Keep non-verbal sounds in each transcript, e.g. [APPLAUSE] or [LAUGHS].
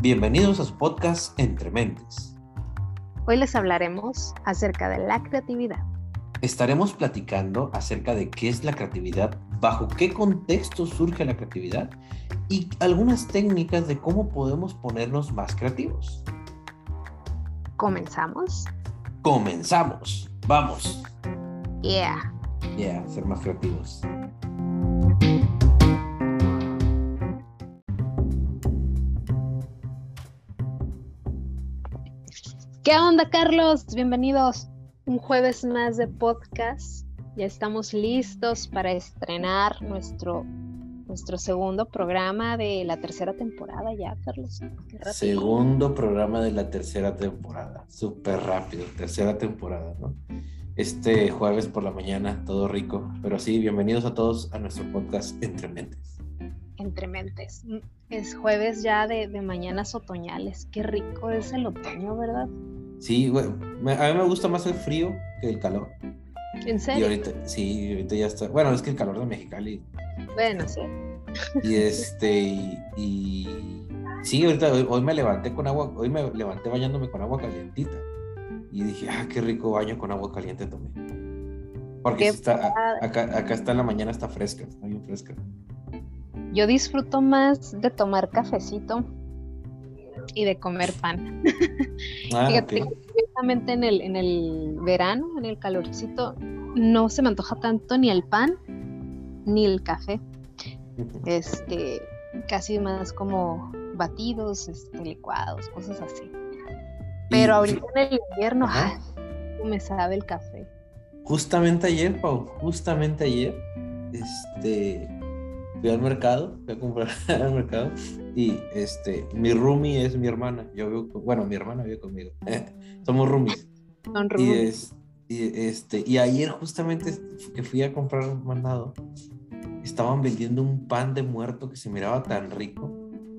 Bienvenidos a su podcast Entre Mentes. Hoy les hablaremos acerca de la creatividad. Estaremos platicando acerca de qué es la creatividad, bajo qué contexto surge la creatividad y algunas técnicas de cómo podemos ponernos más creativos. ¿Comenzamos? Comenzamos. Vamos. Yeah. Yeah, ser más creativos. ¿Qué onda, Carlos? Bienvenidos. Un jueves más de podcast. Ya estamos listos para estrenar nuestro, nuestro segundo programa de la tercera temporada ya, Carlos. Segundo programa de la tercera temporada. Súper rápido. Tercera temporada, ¿no? Este jueves por la mañana, todo rico. Pero sí, bienvenidos a todos a nuestro podcast Entre Mentes. Entre mentes. Es jueves ya de, de mañanas otoñales. Qué rico es el otoño, ¿verdad? Sí, güey, me- a mí me gusta más el frío que el calor. ¿En Y serio? ahorita, sí, ahorita ya está. Bueno, es que el calor de Mexicali. Bueno, sí. Y este, y, y- sí, ahorita, hoy, hoy me levanté con agua, hoy me levanté bañándome con agua calientita. Y dije, ah, qué rico baño con agua caliente tomé. Porque está, acá, acá está en la mañana, está fresca, está bien fresca. Yo disfruto más de tomar cafecito y de comer pan. [LAUGHS] Ah, Fíjate, curiosamente en el, en el verano, en el calorcito, no se me antoja tanto ni el pan ni el café. Este, casi más como batidos, este, licuados, cosas así. Pero Y ahorita en el invierno, ay, me sabe el café. Justamente ayer, Pau, justamente ayer, este, fui al mercado, fui a comprar [LAUGHS] al mercado y este, mi roomie es mi hermana. Yo vivo, con- bueno, mi hermana vive conmigo. [LAUGHS] Somos roomies. Son Y, rubros. es, y, este, y ayer justamente que fui a comprar un mandado, estaban vendiendo un pan de muerto que se miraba tan rico,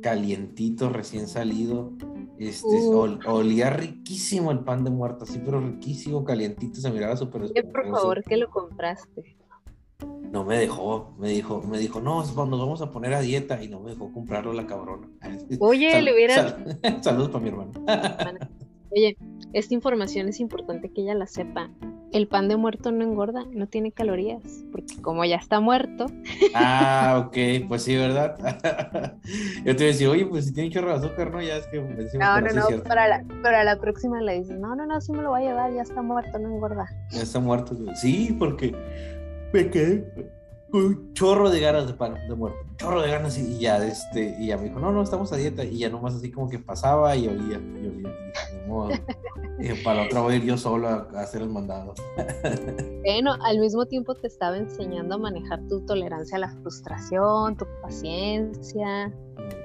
calientito, recién salido. Este, Uh. ol- olía riquísimo el pan de muerto, así, pero riquísimo, calientito, se miraba súper por favor, que lo compraste. No me dejó, me dijo, me dijo, no, nos vamos a poner a dieta y no me dejó comprarlo la cabrona. [LAUGHS] Oye, le hubiera... sal- [LAUGHS] Saludos para mi hermano. [LAUGHS] Oye, esta información es importante que ella la sepa. El pan de muerto no engorda, no tiene calorías, porque como ya está muerto, Ah, ok, pues sí, ¿verdad? Yo te iba a decir, oye, pues si tiene chorro de azúcar, ¿no? Ya es que decimos no, no, no, cierto. para la, para la próxima le dices, no, no, no, sí me lo voy a llevar, ya está muerto, no engorda. Ya está muerto. Sí, porque me quedé con un chorro de ganas de pan de muerto. Un chorro de ganas y, ya, este, y ya me dijo, no, no, estamos a dieta. Y ya nomás así como que pasaba y olía, y olía. Y dije, "Ni modo". Dije, [LAUGHS] para la otra voy a ir yo solo a, a hacer el mandado. [LAUGHS] Bueno, al mismo tiempo te estaba enseñando a manejar tu tolerancia a la frustración, tu paciencia,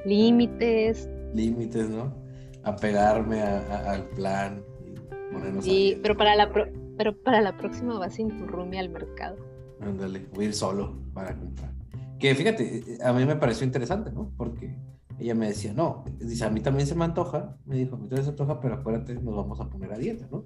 límites. Límites, ¿no? Apegarme a- a- al plan y ponernos dieta. pero, para la pro- pero para la próxima vas sin tu roomie al mercado. Ándale, voy a ir solo para comprar. Que fíjate, eh, a mí me pareció interesante, ¿no? Porque ella me decía, no, dice, a mí también se me antoja, me dijo, a mí también se antoja, pero acuérdate, nos vamos a poner a dieta, ¿no?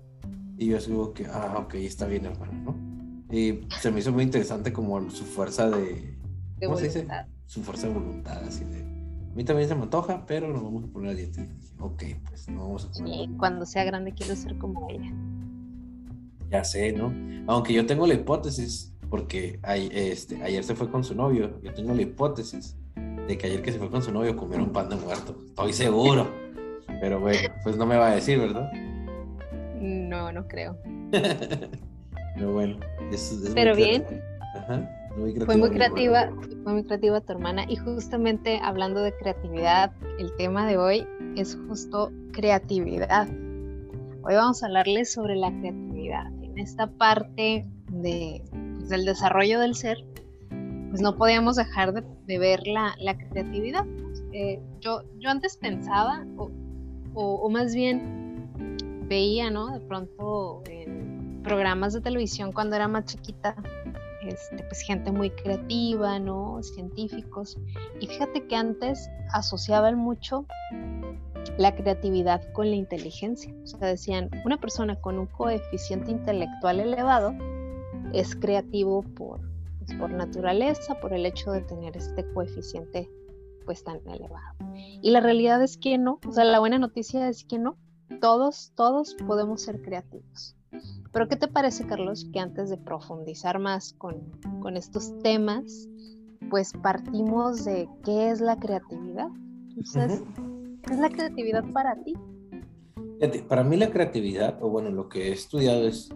Y yo como que, ah, ok, está bien, hermano, ¿no? Y se me hizo muy interesante como su fuerza de, De ¿cómo se dice? voluntad. Su fuerza de voluntad, así de, a mí también se me antoja, pero nos vamos a poner a dieta. Y dije, ok, pues nos vamos a poner Sí, cuando sea grande quiero ser como ella. Ya sé, ¿no? Aunque yo tengo la hipótesis, porque ay- este, ayer se fue con su novio, yo tengo la hipótesis de que ayer que se fue con su novio comieron pan de muerto. Estoy seguro. Pero bueno, pues no me va a decir, ¿verdad? No, no creo. [LAUGHS] Pero bueno, es, es muy Pero bien. Ajá, muy Fue muy creativa, fue muy creativa tu hermana. Y justamente hablando de creatividad, el tema de hoy es justo creatividad. Hoy vamos a hablarles sobre la creatividad. En esta parte de, del desarrollo del ser, pues no podíamos dejar de, ver la, creatividad. Eh, yo, yo antes pensaba, o más bien veía, ¿no? De pronto en programas de televisión cuando era más chiquita, este, pues gente muy creativa, ¿no? Científicos. Y fíjate que antes asociaban mucho la creatividad con la inteligencia. O sea, decían, una persona con un coeficiente intelectual elevado es creativo por, pues, por naturaleza, por el hecho de tener este coeficiente pues tan elevado. Y la realidad es que no, o sea, la buena noticia es que no, todos, todos podemos ser creativos. Pero ¿qué te parece, Carlos, que antes de profundizar más con, con estos temas, pues partimos de qué es la creatividad? Entonces, ¿qué es la creatividad para ti? Para mí la creatividad, o bueno, lo que he estudiado es,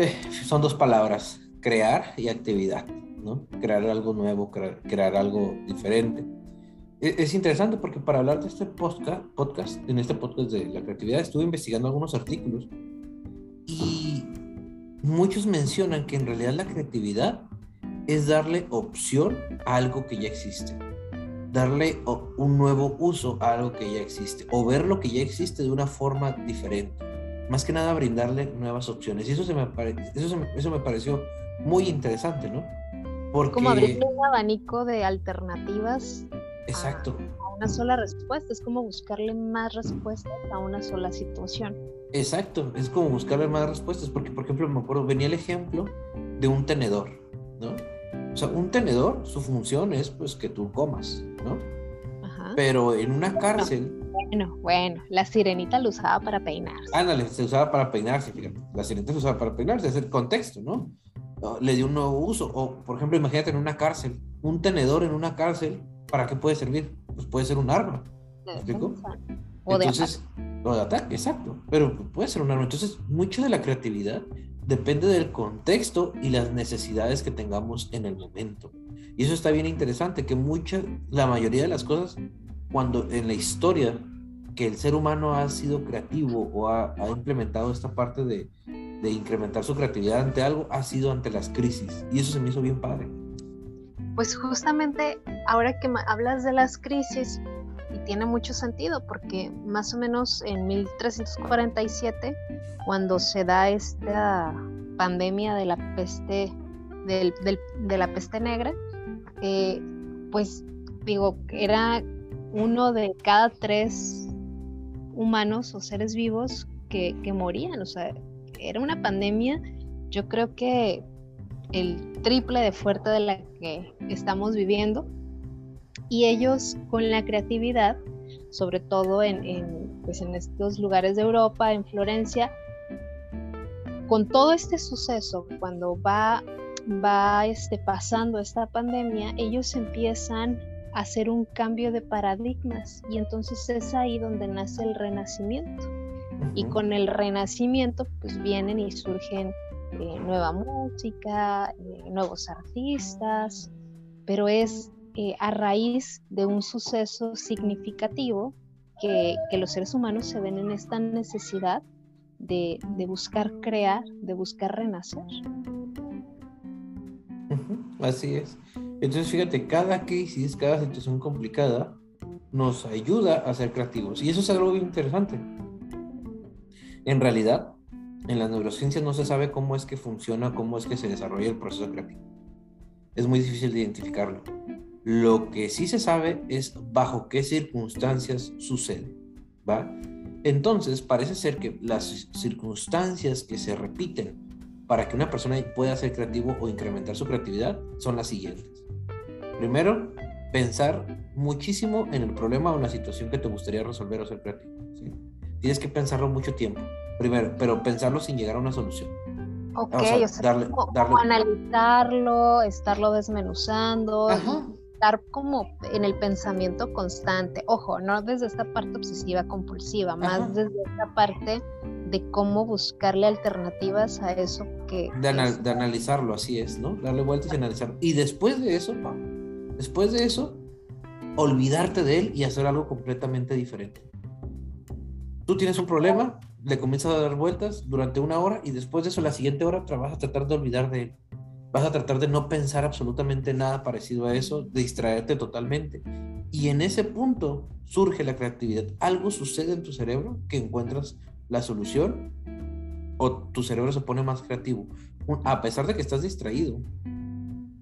eh, son dos palabras, crear y actividad, ¿no? Crear algo nuevo, crear, algo diferente. E, es, interesante porque para hablar de este podcast, podcast, en este podcast de la creatividad, estuve investigando algunos artículos y muchos mencionan que en realidad la creatividad es darle opción a algo que ya existe, darle un nuevo uso a algo que ya existe o ver lo que ya existe de una forma diferente. Más que nada brindarle nuevas opciones. Y eso, se me, eso, eso me pareció muy interesante, ¿no? Porque... Como abrir un abanico de alternativas. Exacto. A una sola respuesta. Es como buscarle más respuestas a una sola situación. Exacto, es como buscarle más respuestas, porque por ejemplo me acuerdo, venía el ejemplo de un tenedor, ¿no? O sea, un tenedor, su función es pues que tú comas, ¿no? Ajá. Pero en una cárcel... Bueno, bueno, la sirenita lo usaba para peinarse. Ándale, se usaba para peinarse, fíjate. La sirenita se usaba para peinarse, es el contexto, ¿no? Le dio un nuevo uso. O, por ejemplo, imagínate en una cárcel, un tenedor en una cárcel, ¿para qué puede servir? Pues puede ser un arma. ¿Me explico? Entonces, o de ataque, exacto. Pero puede ser un arma. Entonces, mucho de la creatividad depende del contexto y las necesidades que tengamos en el momento. Y eso está bien interesante, que mucha, la mayoría de las cosas, cuando en la historia que el ser humano ha sido creativo o ha, implementado esta parte de, de, incrementar su creatividad ante algo, ha sido ante las crisis. Y eso se me hizo bien padre. Pues justamente ahora que hablas de las crisis, y tiene mucho sentido porque más o menos en 1347, cuando se da esta pandemia de la peste, de la peste negra, eh, pues digo, era uno de cada tres humanos o seres vivos que, morían, o sea, era una pandemia, yo creo que el triple de fuerte de la que estamos viviendo. Y ellos con la creatividad, sobre todo en, pues en estos lugares de Europa, en Florencia, con todo este suceso, cuando va, va este, pasando esta pandemia, ellos empiezan hacer un cambio de paradigmas y entonces es ahí donde nace el renacimiento. Y con el renacimiento pues vienen y surgen eh, nueva música, eh, nuevos artistas, pero es eh, a raíz de un suceso significativo que, los seres humanos se ven en esta necesidad de, buscar crear, de buscar renacer. Así es. Entonces, fíjate, cada crisis, cada situación complicada nos ayuda a ser creativos. Y eso es algo muy interesante. En realidad, en las neurociencias no se sabe cómo es que funciona, cómo es que se desarrolla el proceso creativo. Es muy difícil de identificarlo. Lo que sí se sabe es bajo qué circunstancias sucede, ¿va? Entonces, parece ser que las circunstancias que se repiten para que una persona pueda ser creativo o incrementar su creatividad son las siguientes. Primero, pensar muchísimo en el problema o la situación que te gustaría resolver o ser creativo. Tienes que pensarlo mucho tiempo, primero, pero pensarlo sin llegar a una solución. Ok, o sea, darle, analizarlo, estarlo desmenuzando, estar como en el pensamiento constante. Ojo, no desde esta parte obsesiva compulsiva, más desde esta parte de cómo buscarle alternativas a eso que... De, analizarlo, así es, ¿no? Darle vueltas y analizarlo. Y después de eso, después de eso, olvidarte de él y hacer algo completamente diferente. Tú tienes un problema, le comienzas a dar vueltas durante una hora y después de eso, la siguiente hora, vas a tratar de olvidar de él vas a tratar de no pensar absolutamente nada parecido a eso, de distraerte totalmente. Y en ese punto surge la creatividad. Algo sucede en tu cerebro que encuentras la solución o tu cerebro se pone más creativo. A pesar de que estás distraído,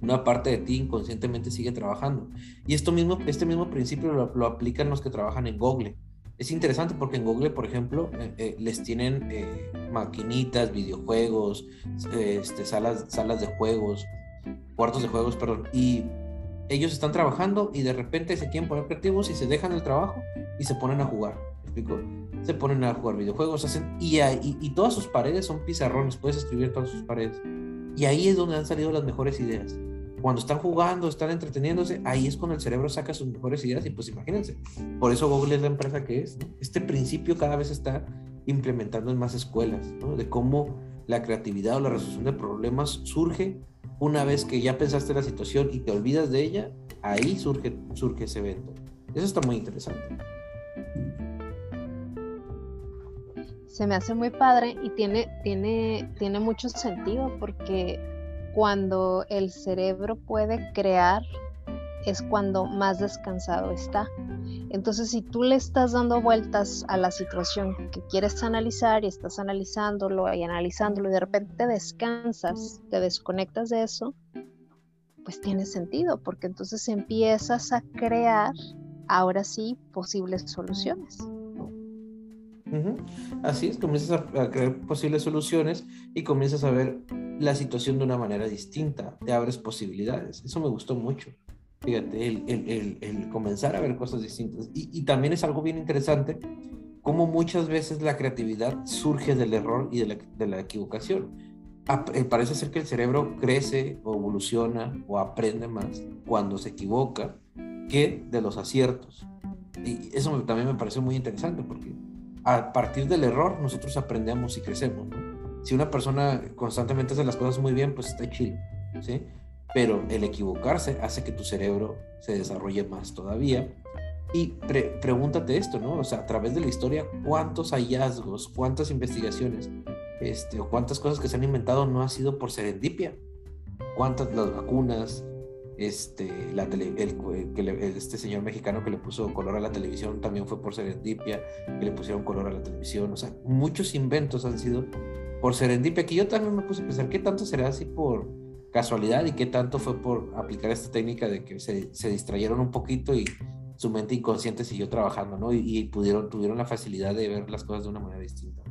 una parte de ti inconscientemente sigue trabajando. Y esto mismo, este mismo principio lo, aplican los que trabajan en Google es interesante porque en Google, por ejemplo, eh, eh, les tienen eh, maquinitas, videojuegos, este, salas, salas de juegos, cuartos de juegos, perdón, y ellos están trabajando y de repente se quieren poner creativos y se dejan el trabajo y se ponen a jugar. ¿Me explico? Se ponen a jugar videojuegos, hacen y, y, y todas sus paredes son pizarrones, puedes escribir todas sus paredes. Y ahí es donde han salido las mejores ideas. Cuando están jugando, están entreteniéndose, ahí es cuando el cerebro saca sus mejores ideas y pues imagínense. Por eso Google es la empresa que es. Este principio cada vez está implementando en más escuelas, ¿no? de cómo la creatividad o la resolución de problemas surge una vez que ya pensaste la situación y te olvidas de ella, ahí surge, surge ese evento. Eso está muy interesante. Se me hace muy padre y tiene, tiene, tiene mucho sentido porque cuando el cerebro puede crear es cuando más descansado está. Entonces, si tú le estás dando vueltas a la situación que quieres analizar y estás analizándolo y analizándolo y de repente descansas, te desconectas de eso, pues tiene sentido, porque entonces empiezas a crear ahora sí posibles soluciones. Así es, comienzas a, crear posibles soluciones y comienzas a ver la situación de una manera distinta, te abres posibilidades. Eso me gustó mucho. Fíjate, el, comenzar a ver cosas distintas. Y, también es algo bien interesante cómo muchas veces la creatividad surge del error y de la, equivocación. Eh, parece ser que el cerebro crece o evoluciona o aprende más cuando se equivoca que de los aciertos. Y eso también me parece muy interesante porque a partir del error nosotros aprendemos y crecemos. Si una persona constantemente hace las cosas muy bien, pues está chido. ¿sí? pero el equivocarse hace que tu cerebro se desarrolle más todavía. Y pregúntate esto, ¿no? O sea, a través de la historia, ¿cuántos hallazgos, cuántas investigaciones, este, o cuántas cosas que se han inventado no ha sido por serendipia? ¿Cuántas las vacunas, este, la este señor mexicano que le puso color a la televisión también fue por serendipia, que le pusieron color a la televisión, o sea, muchos inventos han sido por serendipia, que yo también me puse a pensar, ¿qué tanto será así por casualidad y qué tanto fue por aplicar esta técnica de que se, se distrayeron un poquito y su mente inconsciente siguió trabajando, ¿no? Y, pudieron, tuvieron la facilidad de ver las cosas de una manera distinta.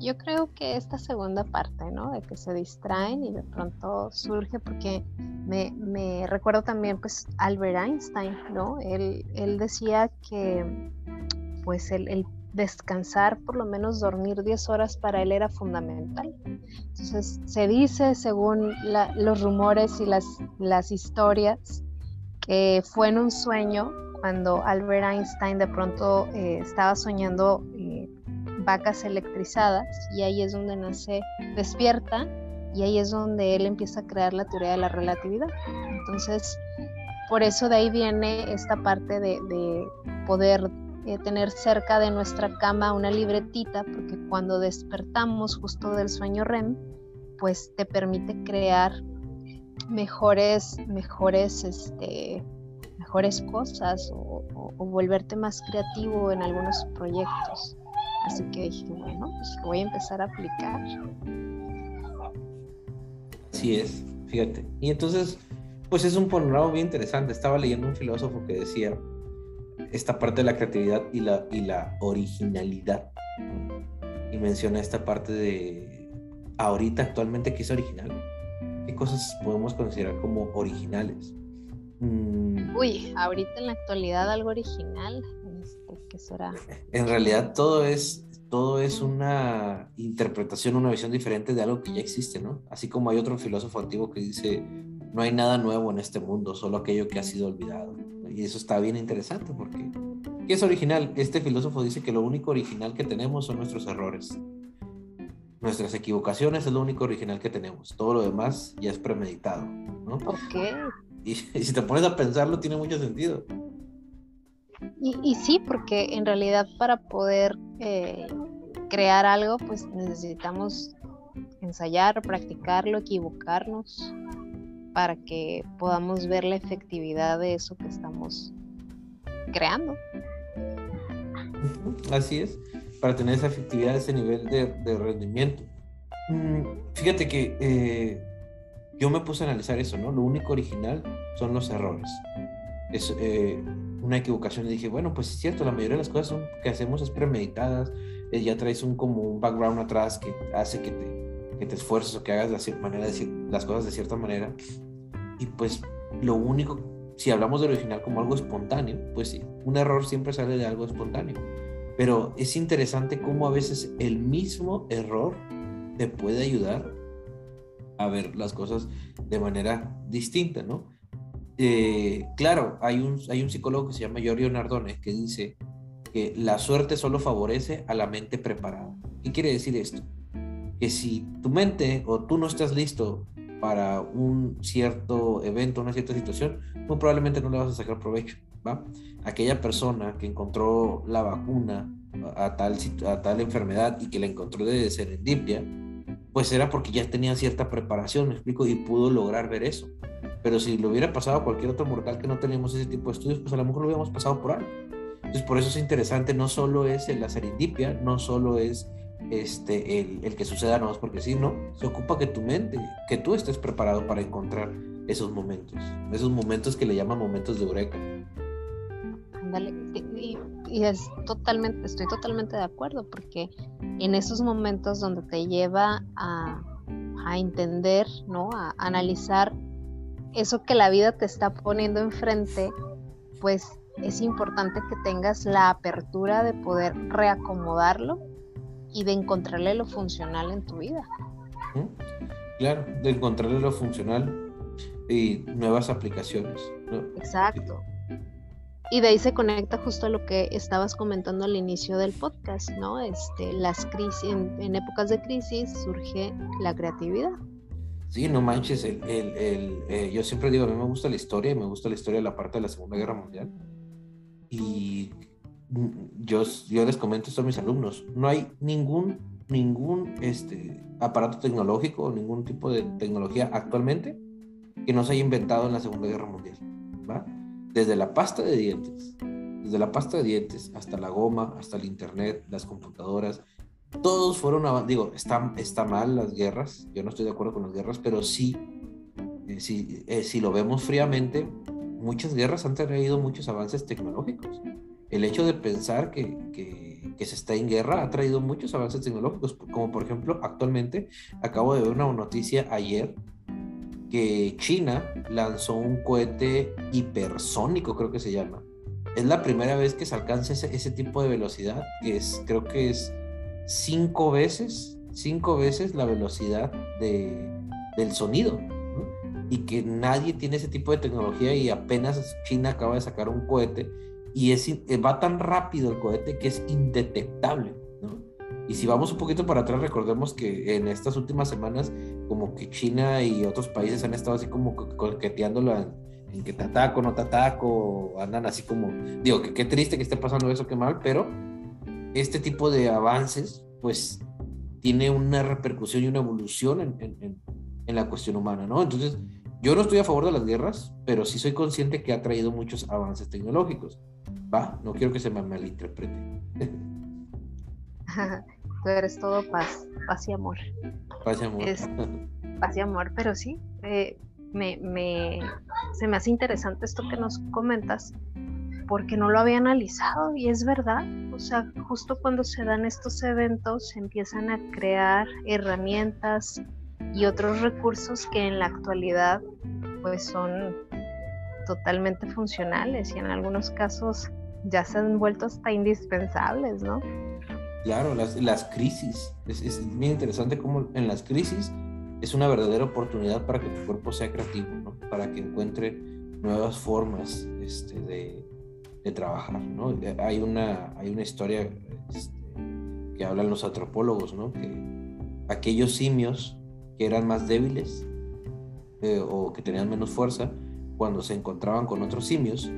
Yo creo que esta segunda parte, ¿no? De que se distraen y de pronto surge, porque me, me recuerdo también, pues, Albert Einstein, ¿no? Él, él decía que, pues, el, el descansar, por lo menos dormir 10 horas para él era fundamental. Entonces se dice, según los rumores y las, las historias, que fue en un sueño cuando Albert Einstein de pronto eh, estaba soñando eh, vacas electrizadas y ahí es donde nace, despierta y ahí es donde él empieza a crear la teoría de la relatividad. Entonces, por eso de ahí viene esta parte de, de poder eh, tener cerca de nuestra cama una libretita, porque cuando despertamos justo del sueño REM, pues te permite crear mejores, mejores, este, mejores cosas o, volverte más creativo en algunos proyectos. Así que dije, bueno, pues voy a empezar a aplicar. Así es, fíjate. Y entonces, pues es un panorama bien interesante. Estaba leyendo un filósofo que decía esta parte de la creatividad y la, y la originalidad. Y menciona esta parte de ahorita, actualmente, ¿qué es original? ¿Qué cosas podemos considerar como originales? Mm. Uy, ahorita en la actualidad algo original, ¿qué será? En realidad todo es, todo es una interpretación, una visión diferente de algo que ya existe, ¿no? Así como hay otro filósofo antiguo que dice, no hay nada nuevo en este mundo, solo aquello que ha sido olvidado. Y eso está bien interesante porque, ¿qué es original? Este filósofo dice que lo único original que tenemos son nuestros errores. Nuestras equivocaciones es lo único original que tenemos. Todo lo demás ya es premeditado. ¿no? Ok. Y, [LAUGHS] si te pones a pensarlo, tiene mucho sentido. Y, sí, porque en realidad para poder eh, crear algo, pues necesitamos ensayar, practicarlo, equivocarnos para que podamos ver la efectividad de eso que estamos creando. Así es, para tener esa efectividad, ese nivel de, rendimiento. Mm, fíjate que eh, yo me puse a analizar eso, ¿no? Lo único original son los errores. Es eh, una equivocación y dije, bueno, pues es cierto, la mayoría de las cosas que hacemos es premeditadas, eh, ya traes un como un background atrás que hace que te que te esfuerces o que hagas la manera de las cosas de cierta manera. Y pues lo único, si hablamos del original como algo espontáneo, pues sí, un error siempre sale de algo espontáneo. Pero es interesante cómo a veces el mismo error te puede ayudar a ver las cosas de manera distinta, ¿no? Eh, claro, hay un, hay un psicólogo que se llama Giorgio Nardone que dice que la suerte solo favorece a la mente preparada. ¿Qué quiere decir esto? Que si tu mente o tú no estás listo para un cierto evento, una cierta situación, muy probablemente no le vas a sacar provecho, ¿va? Aquella persona que encontró la vacuna a tal, a tal enfermedad y que la encontró de serendipia, pues era porque ya tenía cierta preparación, me explico, y pudo lograr ver eso. Pero si lo hubiera pasado a cualquier otro mortal que no teníamos ese tipo de estudios, pues a lo mejor lo hubiéramos pasado por algo. Entonces, por eso es interesante, no solo es la serendipia, no solo es este, el, el que suceda no es porque sí, no, se ocupa que tu mente, que tú estés preparado para encontrar esos momentos, esos momentos que le llaman momentos de eureka. Ándale, y, y, es totalmente, estoy totalmente de acuerdo, porque en esos momentos donde te lleva a, a entender, ¿no? A analizar eso que la vida te está poniendo enfrente, pues es importante que tengas la apertura de poder reacomodarlo y de encontrarle lo funcional en tu vida. Claro, de encontrarle lo funcional y nuevas aplicaciones. Exacto. Y de ahí se conecta justo a lo que estabas comentando al inicio del podcast, ¿no? Este, las crisis, en, épocas de crisis surge la creatividad. Sí, no manches, el, el, eh, yo siempre digo, a mí me gusta la historia, me gusta la historia de la parte de la Segunda Guerra Mundial. Y yo, yo les comento esto a mis alumnos, no hay ningún, ningún este, aparato tecnológico o ningún tipo de tecnología actualmente que no se haya inventado en la Segunda Guerra Mundial. ¿va? Desde la pasta de dientes, desde la pasta de dientes hasta la goma, hasta el internet, las computadoras, todos fueron, digo, está, está mal las guerras, yo no estoy de acuerdo con las guerras, pero sí, eh, si, eh, si lo vemos fríamente, muchas guerras han traído muchos avances tecnológicos el hecho de pensar que, se está en guerra ha traído muchos avances tecnológicos, como por ejemplo actualmente acabo de ver una noticia ayer que China lanzó un cohete hipersónico, creo que se llama. Es la primera vez que se alcanza ese, tipo de velocidad, que es, creo que es cinco veces, cinco veces la velocidad del sonido. Y que nadie tiene ese tipo de tecnología y apenas China acaba de sacar un cohete y es, eh, va tan rápido el cohete que es indetectable, ¿no? Y si vamos un poquito para atrás, recordemos que en estas últimas semanas, como que China y otros países han estado así como coqueteándolo en, en que te ataco, no te ataco, andan así como, digo, que qué triste que esté pasando eso, qué mal, pero este tipo de avances, pues, tiene una repercusión y una evolución en, en, en la cuestión humana, ¿no? Entonces, yo no estoy a favor de las guerras, pero sí soy consciente que ha traído muchos avances tecnológicos. Va, no quiero que se me malinterprete. Tú eres todo paz, paz y amor. Paz y amor. paz y amor, pero sí, eh, me, me, se me hace interesante esto que nos comentas, porque no lo había analizado y es verdad. O sea, justo cuando se dan estos eventos, se empiezan a crear herramientas, y otros recursos que en la actualidad pues son totalmente funcionales y en algunos casos ya se han vuelto hasta indispensables, ¿no? Claro, las, las crisis. Es, es muy interesante cómo en las crisis es una verdadera oportunidad para que tu cuerpo sea creativo, ¿no? Para que encuentre nuevas formas este, de, de, trabajar, ¿no? Hay una, hay una historia este, que hablan los antropólogos, ¿no? Que aquellos simios que eran más débiles eh, o que tenían menos fuerza, cuando se encontraban con otros simios,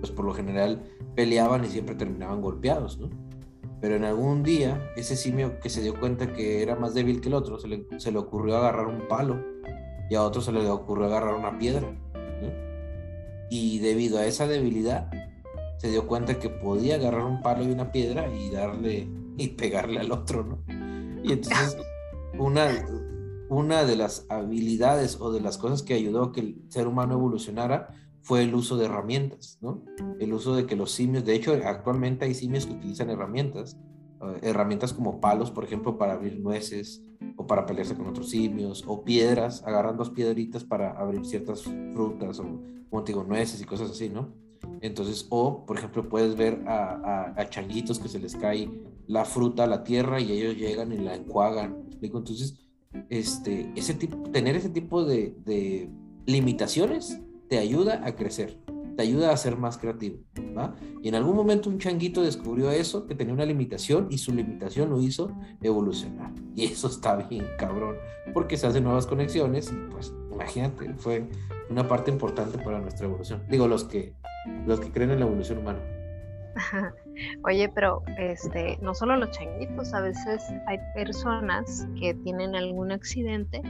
pues por lo general peleaban y siempre terminaban golpeados, ¿no? Pero en algún día, ese simio que se dio cuenta que era más débil que el otro, se le, se le ocurrió agarrar un palo y a otro se le ocurrió agarrar una piedra. Y debido a esa debilidad, se dio cuenta que podía agarrar un palo y una piedra y darle y pegarle al otro, ¿no? Y entonces [LAUGHS] una, una de las habilidades o de las cosas que ayudó a que el ser humano evolucionara fue el uso de herramientas, ¿no? El uso de que los simios, de hecho, actualmente hay simios que utilizan herramientas, eh, herramientas como palos, por ejemplo, para abrir nueces o para pelearse con otros simios, o piedras, agarran dos piedritas para abrir ciertas frutas o como te digo, nueces y cosas así, ¿no? Entonces, o por ejemplo, puedes ver a, a, changuitos que se les cae la fruta a la tierra y ellos llegan y la enjuagan. ¿me explico? Entonces, este, ese tipo, tener ese tipo de, de limitaciones te ayuda a crecer te ayuda a ser más creativo. ¿va? Y en algún momento un changuito descubrió eso, que tenía una limitación y su limitación lo hizo evolucionar. Y eso está bien cabrón, porque se hacen nuevas conexiones y pues imagínate, fue una parte importante para nuestra evolución. Digo, los que, los que creen en la evolución humana. Oye, pero este, no solo los changuitos, a veces hay personas que tienen algún accidente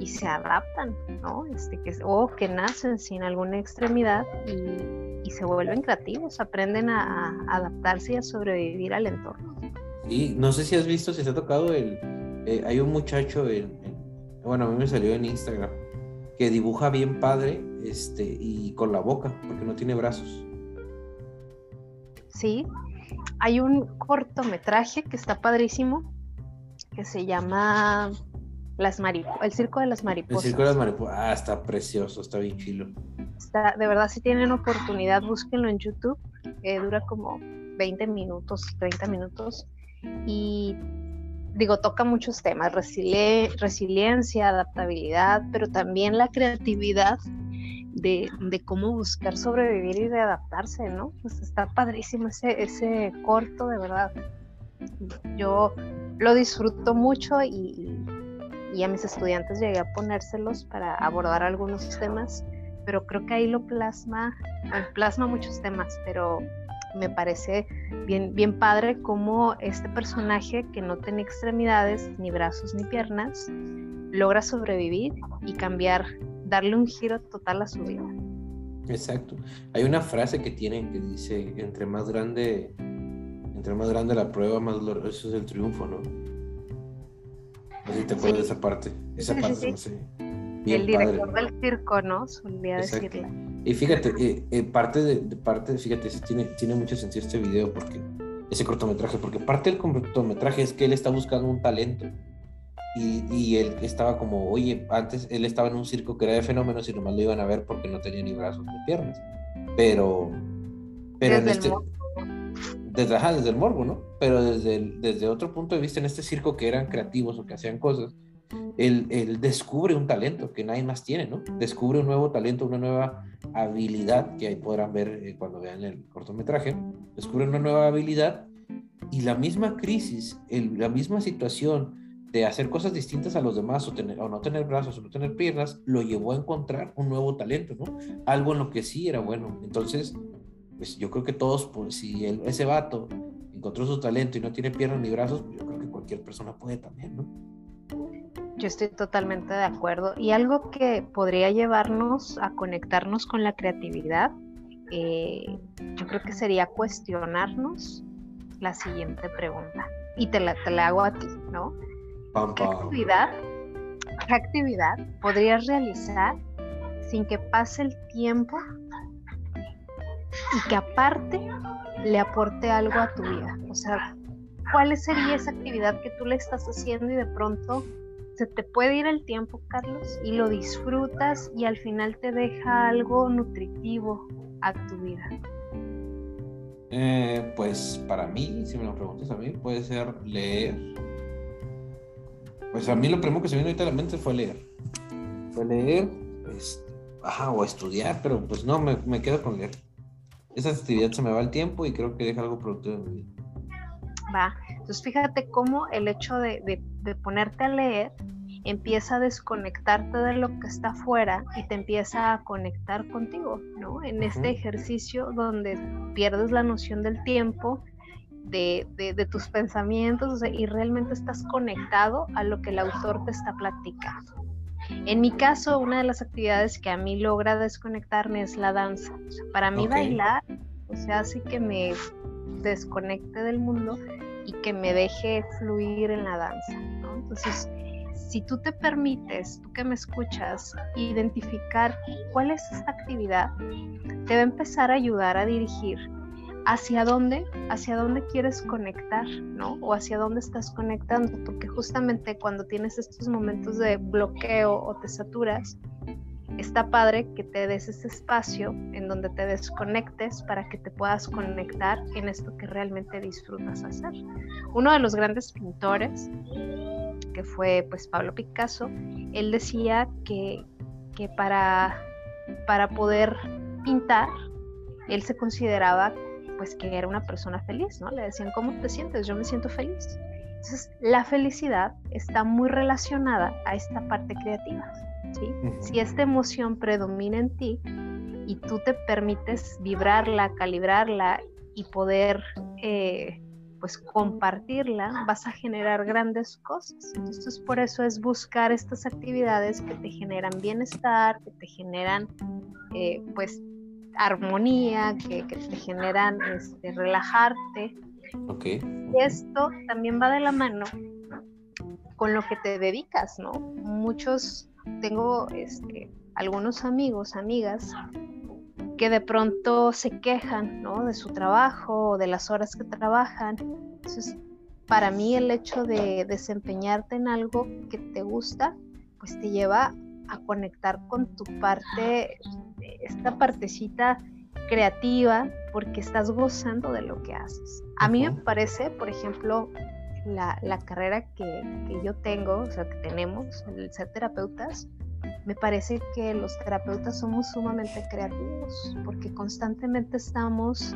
y se adaptan, ¿no? Este, que, o que nacen sin alguna extremidad y, se vuelven creativos, aprenden a, adaptarse y a sobrevivir al entorno. Y no sé si has visto, si te ha tocado el... Eh, hay un muchacho, en, bueno, a mí me salió en Instagram, que dibuja bien padre este, y con la boca, porque no tiene brazos. Sí, hay un cortometraje que está padrísimo, que se llama las el circo de las mariposas. El circo de las mariposas. Ah, está precioso, está bien chilo. Está, de verdad, si tienen oportunidad, búsquenlo en YouTube. dura como 20 minutos, 30 minutos. Y digo, toca muchos temas, resiliencia, adaptabilidad, pero también la creatividad de, cómo buscar sobrevivir y de adaptarse, ¿no? Pues está padrísimo ese, ese corto, de verdad. Yo lo disfruto mucho y a mis estudiantes llegué a ponérselos para abordar algunos temas, pero creo que ahí lo plasma, plasma muchos temas, pero me parece bien, bien padre cómo este personaje que no tiene extremidades, ni brazos ni piernas, logra sobrevivir y cambiar, darle un giro total a su vida. Exacto. Hay una frase que tiene que dice, entre más grande, entre más grande la prueba, más glorioso es el triunfo, ¿no? Así te acuerdas de esa parte. Esa parte, no sé. El director del circo, ¿no? Solía decirle. Y fíjate, eh, eh, parte de, parte, fíjate, tiene, tiene mucho sentido este video porque ese cortometraje, porque parte del cortometraje es que él está buscando un talento. Y, y, él estaba como, oye, antes él estaba en un circo que era de fenómenos y nomás lo iban a ver porque no tenía ni brazos ni piernas. Pero, pero en este, desde, desde el morbo, ¿no? Pero desde, desde otro punto de vista, en este circo que eran creativos o que hacían cosas, él, descubre un talento que nadie más tiene, ¿no? Descubre un nuevo talento, una nueva habilidad, que ahí podrán ver eh, cuando vean el cortometraje, descubre una nueva habilidad y la misma crisis, la misma situación de hacer cosas distintas a los demás o, tener, o no tener brazos o no tener piernas, lo llevó a encontrar un nuevo talento, ¿no? Algo en lo que sí era bueno. Entonces, pues yo creo que todos, pues, si ese vato encontró su talento y no tiene piernas ni brazos, pues, yo creo que cualquier persona puede también, ¿no? Yo estoy totalmente de acuerdo. Y algo que podría llevarnos a conectarnos con la creatividad, eh, yo creo que sería cuestionarnos la siguiente pregunta. Y te la, te la hago a ti, ¿no? ¿Qué actividad, ¿Qué actividad podrías realizar sin que pase el tiempo y que aparte le aporte algo a tu vida. O sea, ¿cuál sería esa actividad que tú le estás haciendo y de pronto se te puede ir el tiempo, Carlos, y lo disfrutas y al final te deja algo nutritivo a tu vida? Eh, pues para mí, si me lo preguntas a mí, puede ser leer. Pues a mí lo primero que se me vino ahorita a la mente fue leer. Fue leer, pues, ajá, o estudiar, pero pues no, me, me quedo con leer esa actividad se me va el tiempo y creo que deja algo productivo en mi vida. Va, entonces fíjate cómo el hecho de, ponerte a leer empieza a desconectarte de lo que está afuera y te empieza a conectar contigo, ¿no? En este ejercicio donde pierdes la noción del tiempo, de, de, tus pensamientos y realmente estás conectado a lo que el autor te está platicando. En mi caso, una de las actividades que a mí logra desconectarme es la danza. para mí bailar, o sea, hace que me desconecte del mundo y que me deje fluir en la danza. Entonces, si tú te permites, tú que me escuchas, identificar cuál es esta actividad, te va a empezar a ayudar a dirigir hacia dónde, hacia dónde quieres conectar, ¿no? O hacia dónde estás conectando, porque justamente cuando tienes estos momentos de bloqueo o te saturas, está padre que te des ese espacio en donde te desconectes para que te puedas conectar en esto que realmente disfrutas hacer. Uno de los grandes pintores, que fue pues Pablo Picasso, él decía que, que para, para poder pintar, él se consideraba pues que era una persona feliz, ¿no? Le decían, ¿cómo te sientes? Yo me siento feliz. Entonces, la felicidad está muy relacionada a esta parte creativa. Si esta emoción predomina en ti y tú te permites vibrarla, calibrarla y poder eh, pues compartirla, vas a generar grandes cosas. Entonces por eso es buscar estas actividades que te generan bienestar, que te generan eh, pues armonía, que, te generan este, relajarte. Okay. Y esto también va de la mano con lo que te dedicas, ¿no? Muchos tengo este, algunos amigos, amigas, que de pronto se quejan ¿no? de su trabajo de las horas que trabajan. Entonces, para mí el hecho de desempeñarte en algo que te gusta, pues te lleva a conectar con tu parte, esta partecita creativa, porque estás gozando de lo que haces. A mí me parece, por ejemplo, la, carrera que, yo tengo, o sea, que tenemos, el ser terapeutas, me parece que los terapeutas somos sumamente creativos porque constantemente estamos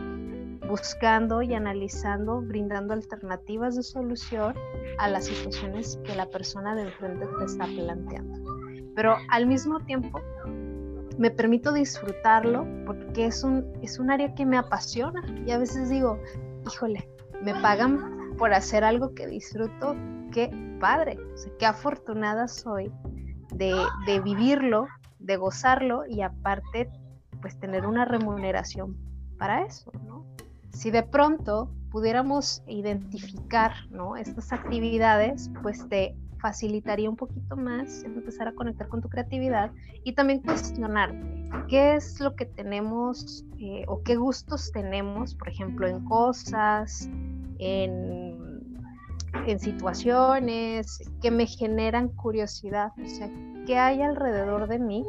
buscando y analizando, brindando alternativas de solución a las situaciones que la persona de enfrente te está planteando. Pero al mismo tiempo me permito disfrutarlo porque es un, es un área que me apasiona y a veces digo, híjole, me pagan por hacer algo que disfruto, qué padre, qué afortunada soy de, de vivirlo, de gozarlo y aparte pues tener una remuneración para eso. Si de pronto pudiéramos identificar, ¿no? Estas actividades, pues te facilitaría un poquito más empezar a conectar con tu creatividad y también cuestionar qué es lo que tenemos eh, o qué gustos tenemos, por ejemplo, en cosas, en, en situaciones que me generan curiosidad, o sea, ¿qué hay alrededor de mí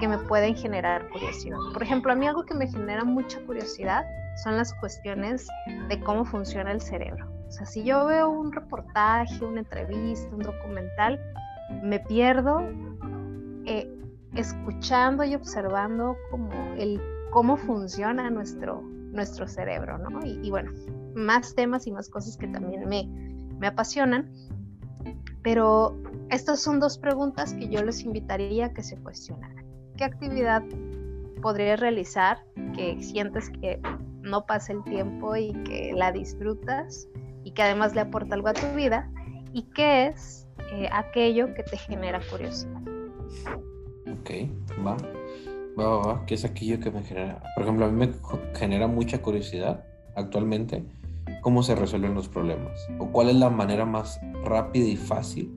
que me pueden generar curiosidad? Por ejemplo, a mí algo que me genera mucha curiosidad son las cuestiones de cómo funciona el cerebro. O sea, si yo veo un reportaje, una entrevista, un documental, me pierdo eh, escuchando y observando como el, cómo funciona nuestro, nuestro cerebro, ¿no? y bueno, más temas y más cosas que también me, me apasionan. Pero estas son dos preguntas que yo les invitaría a que se cuestionaran. ¿Qué actividad podrías realizar que sientes que no pasa el tiempo y que la disfrutas que además le aporta algo a tu vida? ¿Y qué es eh, aquello que te genera curiosidad? Ok, va. Va, va, va. ¿Qué es aquello que me genera? Por ejemplo, a mí me genera mucha curiosidad actualmente cómo se resuelven los problemas o cuál es la manera más rápida y fácil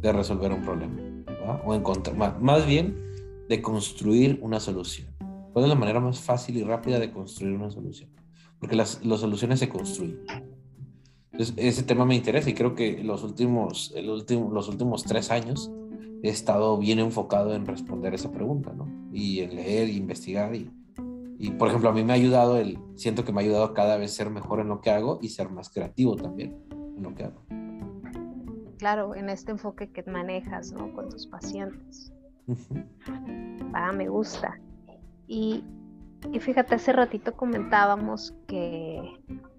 de resolver un problema o encontrar más, más bien de construir una solución. ¿Cuál es la manera más fácil y rápida de construir una solución? Porque las, las soluciones se construyen. Entonces, ese tema me interesa y creo que los últimos, el último, los últimos tres años he estado bien enfocado en responder esa pregunta, ¿no? Y en leer, y investigar y, y por ejemplo, a mí me ha ayudado, el, siento que me ha ayudado cada vez ser mejor en lo que hago y ser más creativo también en lo que hago. Claro, en este enfoque que manejas, ¿no? Con tus pacientes. Ah, me gusta. Y, y fíjate, hace ratito comentábamos que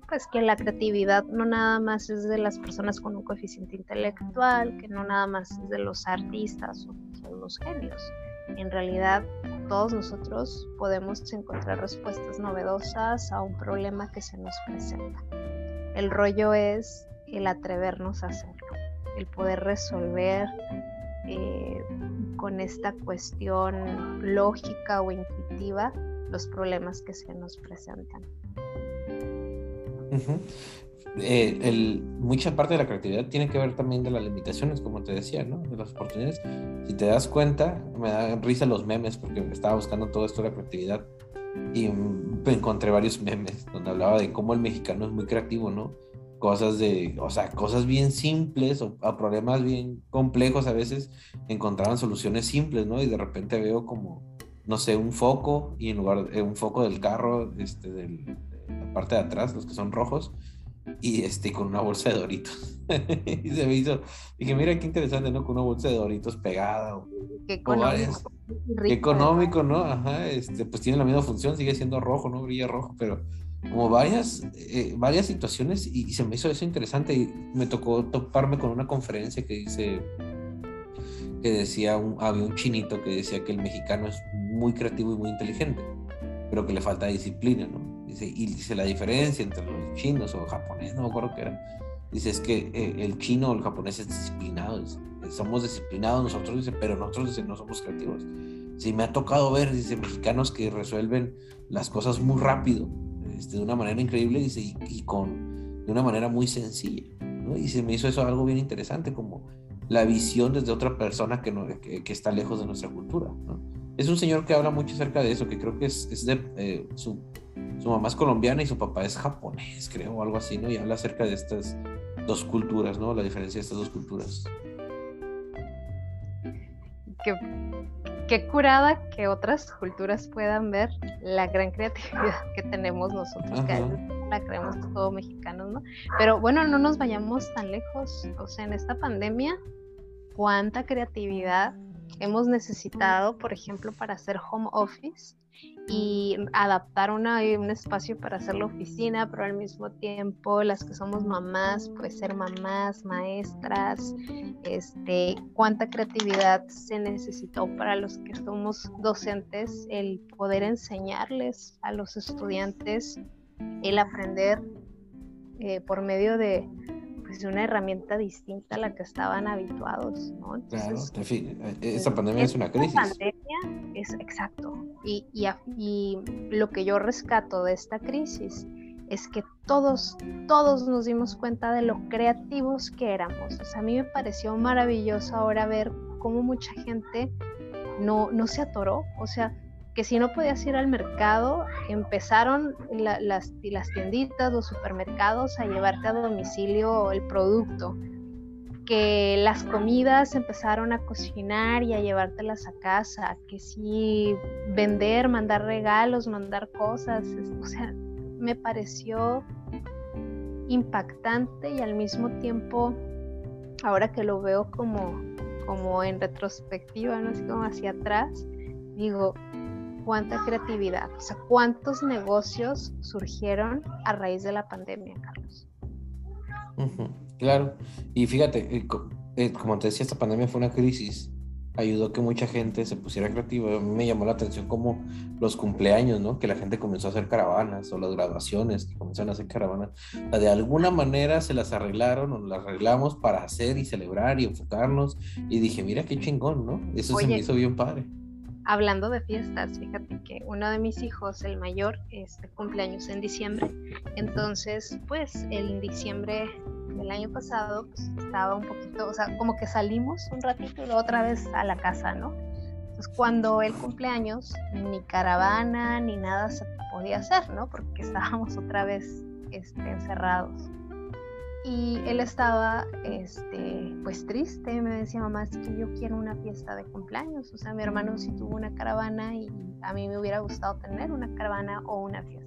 pues que la creatividad no nada más es de las personas con un coeficiente intelectual, que no nada más es de los artistas o los genios. En realidad, todos nosotros podemos encontrar respuestas novedosas a un problema que se nos presenta. El rollo es el atrevernos a hacerlo, el poder resolver eh, con esta cuestión lógica o intuitiva los problemas que se nos presentan. Eh, mucha parte de la creatividad tiene que ver también de las limitaciones, como te decía, ¿no? De las oportunidades. Si te das cuenta, me da risa los memes porque estaba buscando todo esto de la creatividad y encontré varios memes donde hablaba de cómo el mexicano es muy creativo, ¿no? cosas de, o sea, cosas bien simples o a problemas bien complejos a veces encontraban soluciones simples, ¿no? Y de repente veo como, no sé, un foco y en lugar de un foco del carro, este, de la parte de atrás, los que son rojos, y este, con una bolsa de doritos. [LAUGHS] y se me hizo, dije, mira qué interesante, ¿no? Con una bolsa de doritos pegada. O, qué económico. qué económico, ¿no? Ajá, este, pues tiene la misma función, sigue siendo rojo, ¿no? Brilla rojo, pero como varias, eh, varias situaciones y, se me hizo eso interesante y me tocó toparme con una conferencia que dice que decía un, había un chinito que decía que el mexicano es muy creativo y muy inteligente pero que le falta disciplina no dice y dice la diferencia entre los chinos o japoneses no me acuerdo qué era dice es que eh, el chino o el japonés es disciplinado somos disciplinados nosotros dice pero nosotros dice, no somos creativos sí me ha tocado ver dice mexicanos que resuelven las cosas muy rápido este, de una manera increíble y, y, con, de una manera muy sencilla. ¿no? Y se me hizo eso algo bien interesante, como la visión desde otra persona que, no, que, está lejos de nuestra cultura. ¿no? Es un señor que habla mucho acerca de eso, que creo que es, es de, eh, su, su, mamá es colombiana y su papá es japonés, creo, o algo así, ¿no? Y habla acerca de estas dos culturas, ¿no? La diferencia de estas dos culturas. Que qué curada que otras culturas puedan ver la gran creatividad que tenemos nosotros, que a veces la creemos todos mexicanos, ¿no? Pero bueno, no nos vayamos tan lejos, o sea, en esta pandemia, cuánta creatividad hemos necesitado, por ejemplo, para hacer home office y adaptar un espacio para hacer la oficina, pero al mismo tiempo las que somos mamás, pues ser mamás, maestras, este, cuánta creatividad se necesitó para los que somos docentes, el poder enseñarles a los estudiantes el aprender eh, por medio de, pues, una herramienta distinta a la que estaban habituados, ¿no? claro, en fin, eh, esta pandemia es una crisis. pandemia es exacto, y, y, lo que yo rescato de esta crisis es que todos, todos nos dimos cuenta de lo creativos que éramos. O sea, a mí me pareció maravilloso ahora ver cómo mucha gente no, no se atoró. O sea, que si no podías ir al mercado, empezaron las, tienditas, los supermercados a llevarte a domicilio el producto. Que las comidas empezaron a cocinar y a llevártelas a casa, que sí vender, mandar regalos, mandar cosas, o sea, me pareció impactante y al mismo tiempo, ahora que lo veo como, como en retrospectiva, no así como hacia atrás, digo, cuánta creatividad, o sea, cuántos negocios surgieron a raíz de la pandemia, Carlos. Claro, y fíjate, eh, eh, como te decía, esta pandemia fue una crisis, ayudó a que mucha gente se pusiera creativa. A mí me llamó la atención como los cumpleaños, ¿no? Que la gente comenzó a hacer caravanas o las graduaciones, que comenzaron a hacer caravanas. de alguna manera se las arreglaron o las arreglamos para hacer y celebrar y enfocarnos. Y dije, mira qué chingón, ¿no? Eso se me hizo bien padre. Hablando de fiestas, fíjate que uno de mis hijos, el mayor, este cumpleaños en diciembre. Entonces, pues, en diciembre el año pasado pues, estaba un poquito, o sea, como que salimos un ratito y otra vez a la casa, ¿no? Entonces cuando el cumpleaños, ni caravana ni nada se podía hacer, ¿no? Porque [LAUGHS] estábamos otra vez este, encerrados. Y él estaba, este, pues triste, me decía, mamá, es que yo quiero una fiesta de cumpleaños. O sea, mi hermano sí tuvo una caravana y a mí me hubiera gustado tener una caravana o una fiesta.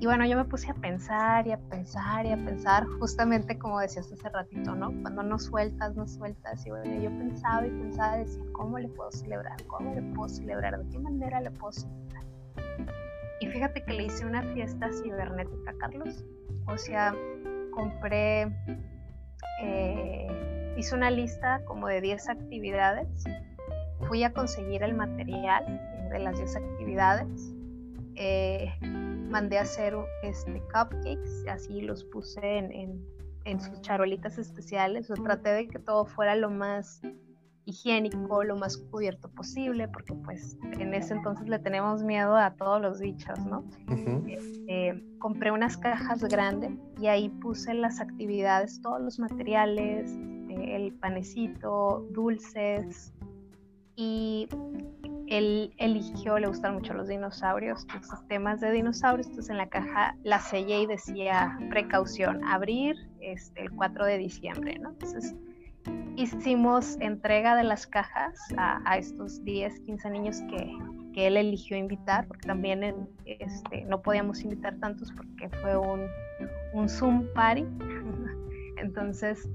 Y bueno, yo me puse a pensar y a pensar y a pensar, justamente como decías hace ratito, ¿no? Cuando no sueltas, no sueltas. Y bueno, yo pensaba y pensaba, decía, ¿cómo le puedo celebrar? ¿Cómo le puedo celebrar? ¿De qué manera le puedo celebrar? Y fíjate que le hice una fiesta cibernética, Carlos. O sea, compré, eh, hice una lista como de 10 actividades. Fui a conseguir el material de las 10 actividades. Eh, mandé a hacer este, cupcakes, así los puse en, en, sus charolitas especiales, o traté de que todo fuera lo más higiénico, lo más cubierto posible, porque pues en ese entonces le tenemos miedo a todos los bichos, ¿no? Este, compré unas cajas grandes y ahí puse las actividades, todos los materiales, este, el panecito, dulces, y él eligió, le gustan mucho los dinosaurios, entonces temas de dinosaurios, entonces en la caja la sellé y decía precaución, abrir este, el 4 de diciembre. Entonces hicimos entrega de las cajas a, estos 10, 15 niños que, que, él eligió invitar, porque también este, no podíamos invitar tantos porque fue un, un Zoom party. [LAUGHS] Entonces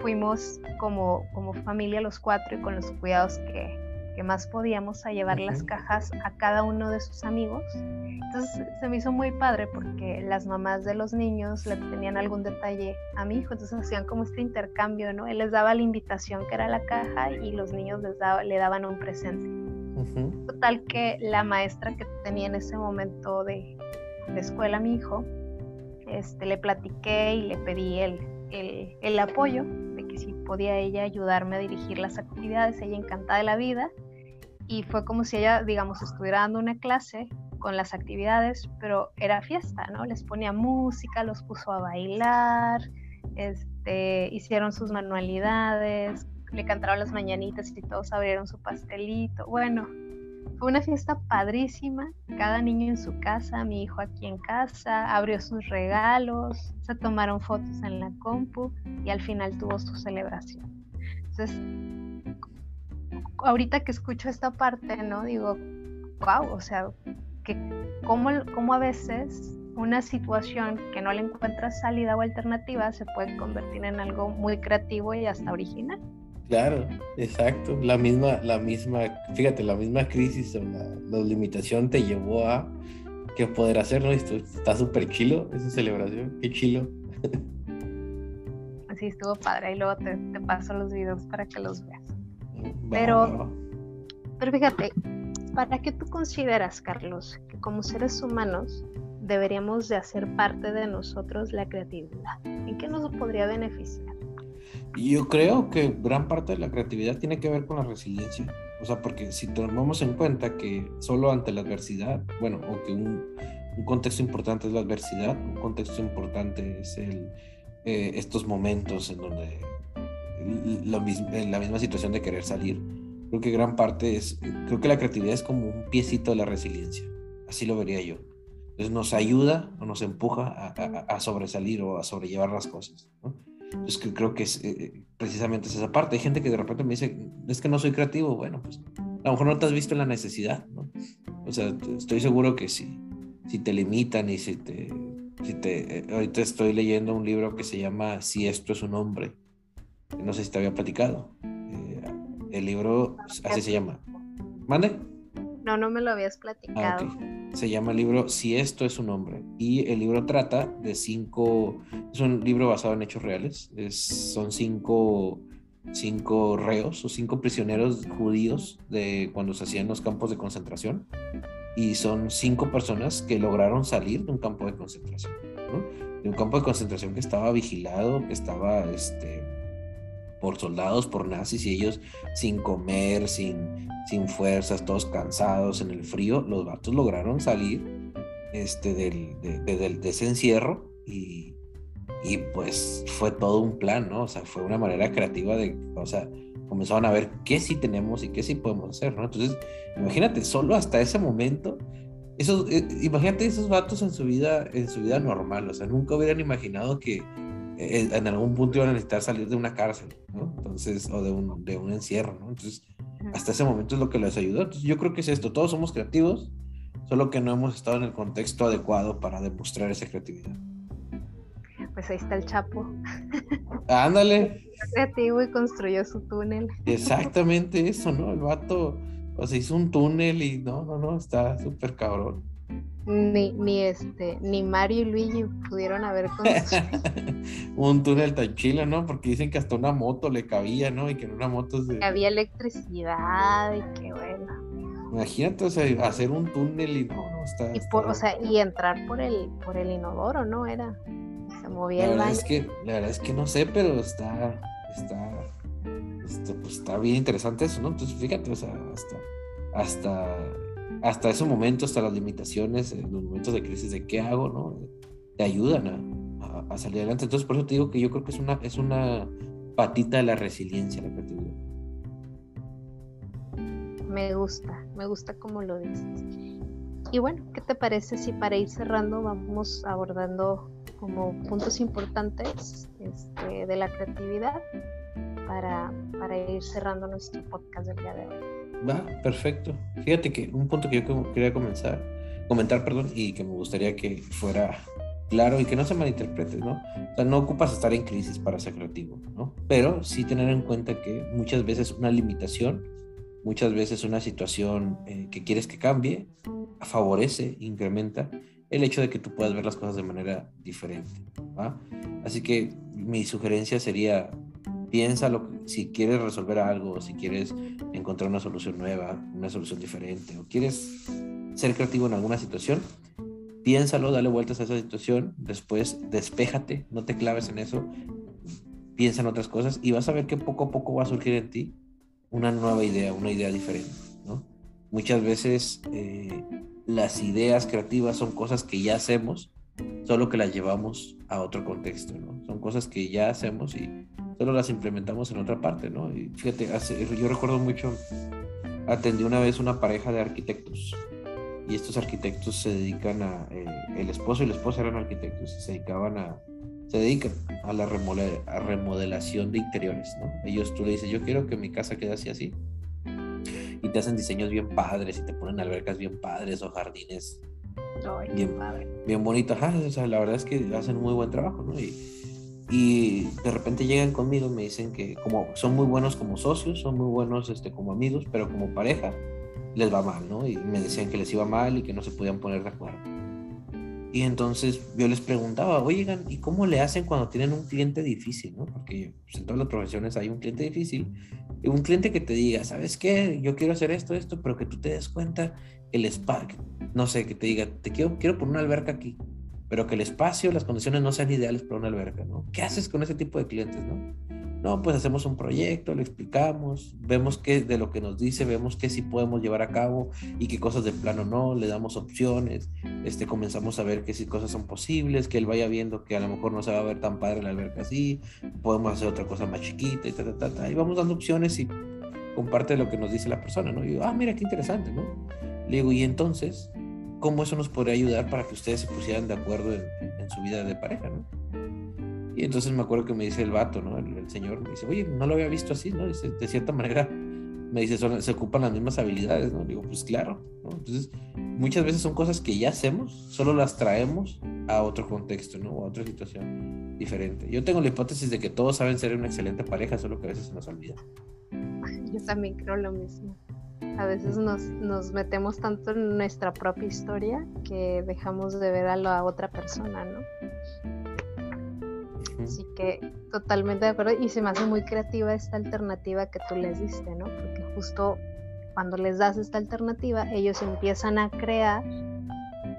fuimos como, como familia los cuatro y con los cuidados que, que más podíamos a llevar las cajas a cada uno de sus amigos. Entonces se me hizo muy padre porque las mamás de los niños le tenían algún detalle a mi hijo, entonces hacían como este intercambio, ¿no? Él les daba la invitación que era la caja y los niños les daba, le daban un presente. Total que la maestra que tenía en ese momento de, de escuela a mi hijo, este, le platiqué y le pedí el, el, apoyo de que si podía ella ayudarme a dirigir las actividades, ella encantada de la vida. Y fue como si ella, digamos, estuviera dando una clase con las actividades, pero era fiesta, ¿no? Les ponía música, los puso a bailar, este, hicieron sus manualidades, le cantaron las mañanitas y todos abrieron su pastelito. Bueno, fue una fiesta padrísima, cada niño en su casa, mi hijo aquí en casa, abrió sus regalos, se tomaron fotos en la compu y al final tuvo su celebración. Entonces, ahorita que escucho esta parte, ¿no? Digo, wow, o sea, que cómo, cómo a veces una situación que no le encuentras salida o alternativa se puede convertir en algo muy creativo y hasta original. Claro, exacto. La misma, la misma, fíjate, la misma crisis o la, limitación te llevó a qué poder hacer, ¿no? Esto está súper chilo, esa celebración, qué chilo. Así estuvo padre, y luego te, paso los videos para que los veas. pero, pero fíjate, ¿para qué tú consideras, Carlos, que como seres humanos deberíamos de hacer parte de nosotros la creatividad? ¿En qué nos podría beneficiar? Yo creo que gran parte de la creatividad tiene que ver con la resiliencia. O sea, porque si tomamos en cuenta que solo ante la adversidad, bueno, o que un, contexto importante es la adversidad, un contexto importante es eh, estos momentos en donde la, la misma situación de querer salir, creo que gran parte es, creo que la creatividad es como un piecito de la resiliencia, así lo vería yo. Entonces nos ayuda o nos empuja a, sobresalir o a sobrellevar las cosas. Entonces que creo que es, eh, precisamente es esa parte. Hay gente que de repente me dice, es que no soy creativo. Bueno, pues a lo mejor no te has visto la necesidad, ¿no? O sea, estoy seguro que si, si te limitan y si te, si te... Eh, ahorita estoy leyendo un libro que se llama Si esto es un hombre. No sé si te había platicado. Eh, el libro así se llama. ¿Mande? No, no me lo habías platicado. Ah, se llama el libro Si esto es un hombre. Y el libro trata de cinco, es un libro basado en hechos reales, es, son cinco, cinco reos o cinco prisioneros judíos de cuando se hacían los campos de concentración. Y son cinco personas que lograron salir de un campo de concentración, de un campo de concentración que estaba vigilado, que estaba este, por soldados, por nazis, y ellos sin comer, sin, sin fuerzas, todos cansados en el frío, los vatos lograron salir este, del, de, ese encierro y, y, pues fue todo un plan, ¿no? O sea, fue una manera creativa de, o sea, comenzaron a ver qué sí tenemos y qué sí podemos hacer, ¿no? Entonces, imagínate, solo hasta ese momento, esos, eh, imagínate esos vatos en su vida, en su vida normal, o sea, nunca hubieran imaginado que en algún punto iban a necesitar salir de una cárcel, ¿no? Entonces, o de un, de un encierro, ¿no? Entonces, hasta ese momento es lo que les ayudó. Entonces, yo creo que es esto, todos somos creativos, solo que no hemos estado en el contexto adecuado para demostrar esa creatividad. Pues ahí está el Chapo. Ándale. [LAUGHS] creativo y construyó su túnel. Exactamente eso, ¿no? El vato, o sea, hizo un túnel y no, no, no, está súper cabrón ni, ni este, ni Mario y Luigi pudieron haber [LAUGHS] un túnel tan chilo, ¿no? Porque dicen que hasta una moto le cabía, ¿no? Y que en una moto se... Había electricidad y que bueno. Imagínate, o sea, hacer un túnel y no, no está. Y, por, O sea, y entrar por el, por el inodoro, ¿no? Era. Se movía la el verdad Es que, la verdad es que no sé, pero está. Está. Este, pues está bien interesante eso, ¿no? Entonces, fíjate, o sea, hasta. Hasta hasta ese momento, hasta las limitaciones, en los momentos de crisis de qué hago, ¿no? Te ayudan a, salir adelante. Entonces, por eso te digo que yo creo que es una, es una patita de la resiliencia, la creatividad. Me gusta, me gusta como lo dices. Y bueno, ¿qué te parece si para ir cerrando vamos abordando como puntos importantes este, de la creatividad para, para, ir cerrando nuestro podcast del día de hoy? Va, perfecto. Fíjate que un punto que yo quería comenzar, comentar, perdón, y que me gustaría que fuera claro y que no se malinterprete, ¿no? O sea, no ocupas estar en crisis para ser creativo, ¿no? Pero sí tener en cuenta que muchas veces una limitación, muchas veces una situación eh, que quieres que cambie, favorece, incrementa el hecho de que tú puedas ver las cosas de manera diferente, ¿va? Así que mi sugerencia sería, piénsalo si quieres resolver algo, si quieres encontrar una solución nueva, una solución diferente, o quieres ser creativo en alguna situación, piénsalo, dale vueltas a esa situación, después despéjate, no te claves en eso, piensa en otras cosas y vas a ver que poco a poco va a surgir en ti una nueva idea, una idea diferente. Muchas veces eh, las ideas creativas son cosas que ya hacemos, solo que las llevamos a otro contexto, ¿no? Son cosas que ya hacemos y solo las implementamos en otra parte, ¿no? Y fíjate, yo recuerdo mucho, atendí una vez una pareja de arquitectos y estos arquitectos se dedican a, eh, el esposo y la esposa eran arquitectos y se dedicaban a, se dedican a la remodelación de interiores, ¿no? Ellos, tú le dices, yo quiero que mi casa quede así, así, y te hacen diseños bien padres y te ponen albercas bien padres o jardines bien, bien bonitos, o sea, la verdad es que hacen muy buen trabajo, ¿no? Y, y de repente llegan conmigo y me dicen que como son muy buenos como socios, son muy buenos este, como amigos, pero como pareja, les va mal, ¿no? Y me decían que les iba mal y que no se podían poner de acuerdo. Y entonces yo les preguntaba, oigan, ¿y cómo le hacen cuando tienen un cliente difícil, ¿no? Porque pues, en todas las profesiones hay un cliente difícil. Y un cliente que te diga, ¿sabes qué? Yo quiero hacer esto, esto, pero que tú te des cuenta el espacio, no sé, que te diga, te quiero, quiero poner una alberca aquí, pero que el espacio, las condiciones no sean ideales para una alberca, ¿no? ¿Qué haces con ese tipo de clientes, no? No, pues hacemos un proyecto, le explicamos, vemos qué de lo que nos dice, vemos qué sí podemos llevar a cabo y qué cosas de plano no, le damos opciones, este, comenzamos a ver qué sí cosas son posibles, que él vaya viendo que a lo mejor no se va a ver tan padre la alberca así, podemos hacer otra cosa más chiquita y ta, ta, ta, y vamos dando opciones y comparte lo que nos dice la persona, ¿no? Y digo, ah, mira, qué interesante, ¿no? Le digo, y entonces, ¿cómo eso nos podría ayudar para que ustedes se pusieran de acuerdo en, en su vida de pareja, ¿no? Y entonces me acuerdo que me dice el vato, ¿no? El, señor me dice, oye, no lo había visto así, ¿no? Dice, de cierta manera, me dice, se ocupan las mismas habilidades, ¿no? Digo, pues claro, ¿no? Entonces, muchas veces son cosas que ya hacemos, solo las traemos a otro contexto, ¿no? O a otra situación diferente. Yo tengo la hipótesis de que todos saben ser una excelente pareja, solo que a veces se nos olvida. Yo también creo lo mismo. A veces nos, nos metemos tanto en nuestra propia historia que dejamos de ver a la otra persona, ¿no? Así que totalmente de acuerdo y se me hace muy creativa esta alternativa que tú les diste, ¿no? Porque justo cuando les das esta alternativa, ellos empiezan a crear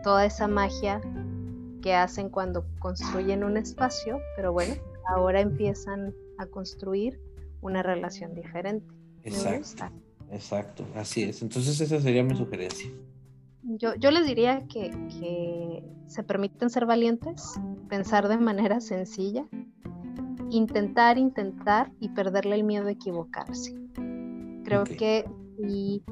toda esa magia que hacen cuando construyen un espacio, pero bueno, ahora empiezan a construir una relación diferente. Exacto, exacto, así es. Entonces esa sería mi sugerencia. Yo, yo les diría que, que, se permiten ser valientes, pensar de manera sencilla, intentar, intentar y perderle el miedo a equivocarse. Creo que si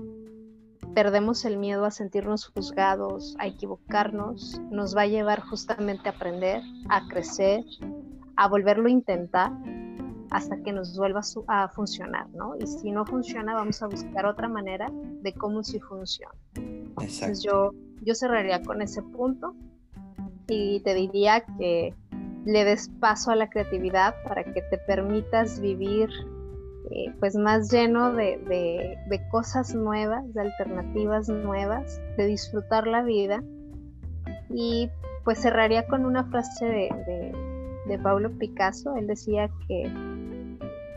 perdemos el miedo a sentirnos juzgados, a equivocarnos, nos va a llevar justamente a aprender, a crecer, a volverlo a intentar hasta que nos vuelva a funcionar, ¿no? Y si no funciona, vamos a buscar otra manera de cómo sí funciona. Entonces yo, yo cerraría con ese punto y te diría que le des paso a la creatividad para que te permitas vivir eh, pues más lleno de, de, cosas nuevas, de alternativas nuevas, de disfrutar la vida. Y pues cerraría con una frase de, de Pablo Picasso. Él decía que,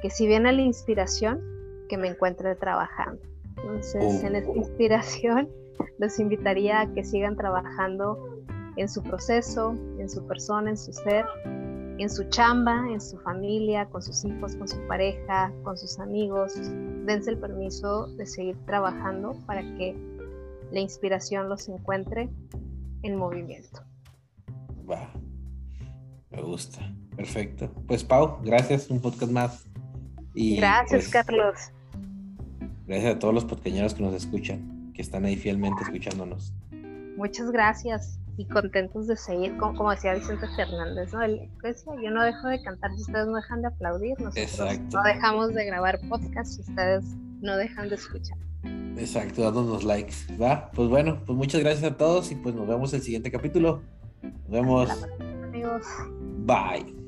que si viene la inspiración, que me encuentre trabajando. Entonces, en esta oh. inspiración [LAUGHS] los invitaría a que sigan trabajando en su proceso, en su persona, en su ser, en su chamba, en su familia, con sus hijos, con su pareja, con sus amigos. Dense el permiso de seguir trabajando para que la inspiración los encuentre en movimiento. Va, me gusta. Perfecto. Pues Pau, gracias, un podcast más. Y, gracias, pues, Carlos. Gracias a todos los pequeñeros que nos escuchan, que están ahí fielmente escuchándonos. Muchas gracias y contentos de seguir, como, como decía Vicente Fernández, ¿no? Él decía, yo no dejo de cantar si ustedes no dejan de aplaudir, nosotros Exacto. no dejamos de grabar podcast si ustedes no dejan de escuchar. Exacto, dándonos likes, ¿va? Pues bueno, pues muchas gracias a todos y pues nos vemos el siguiente capítulo. Nos vemos. Amigos. Bye.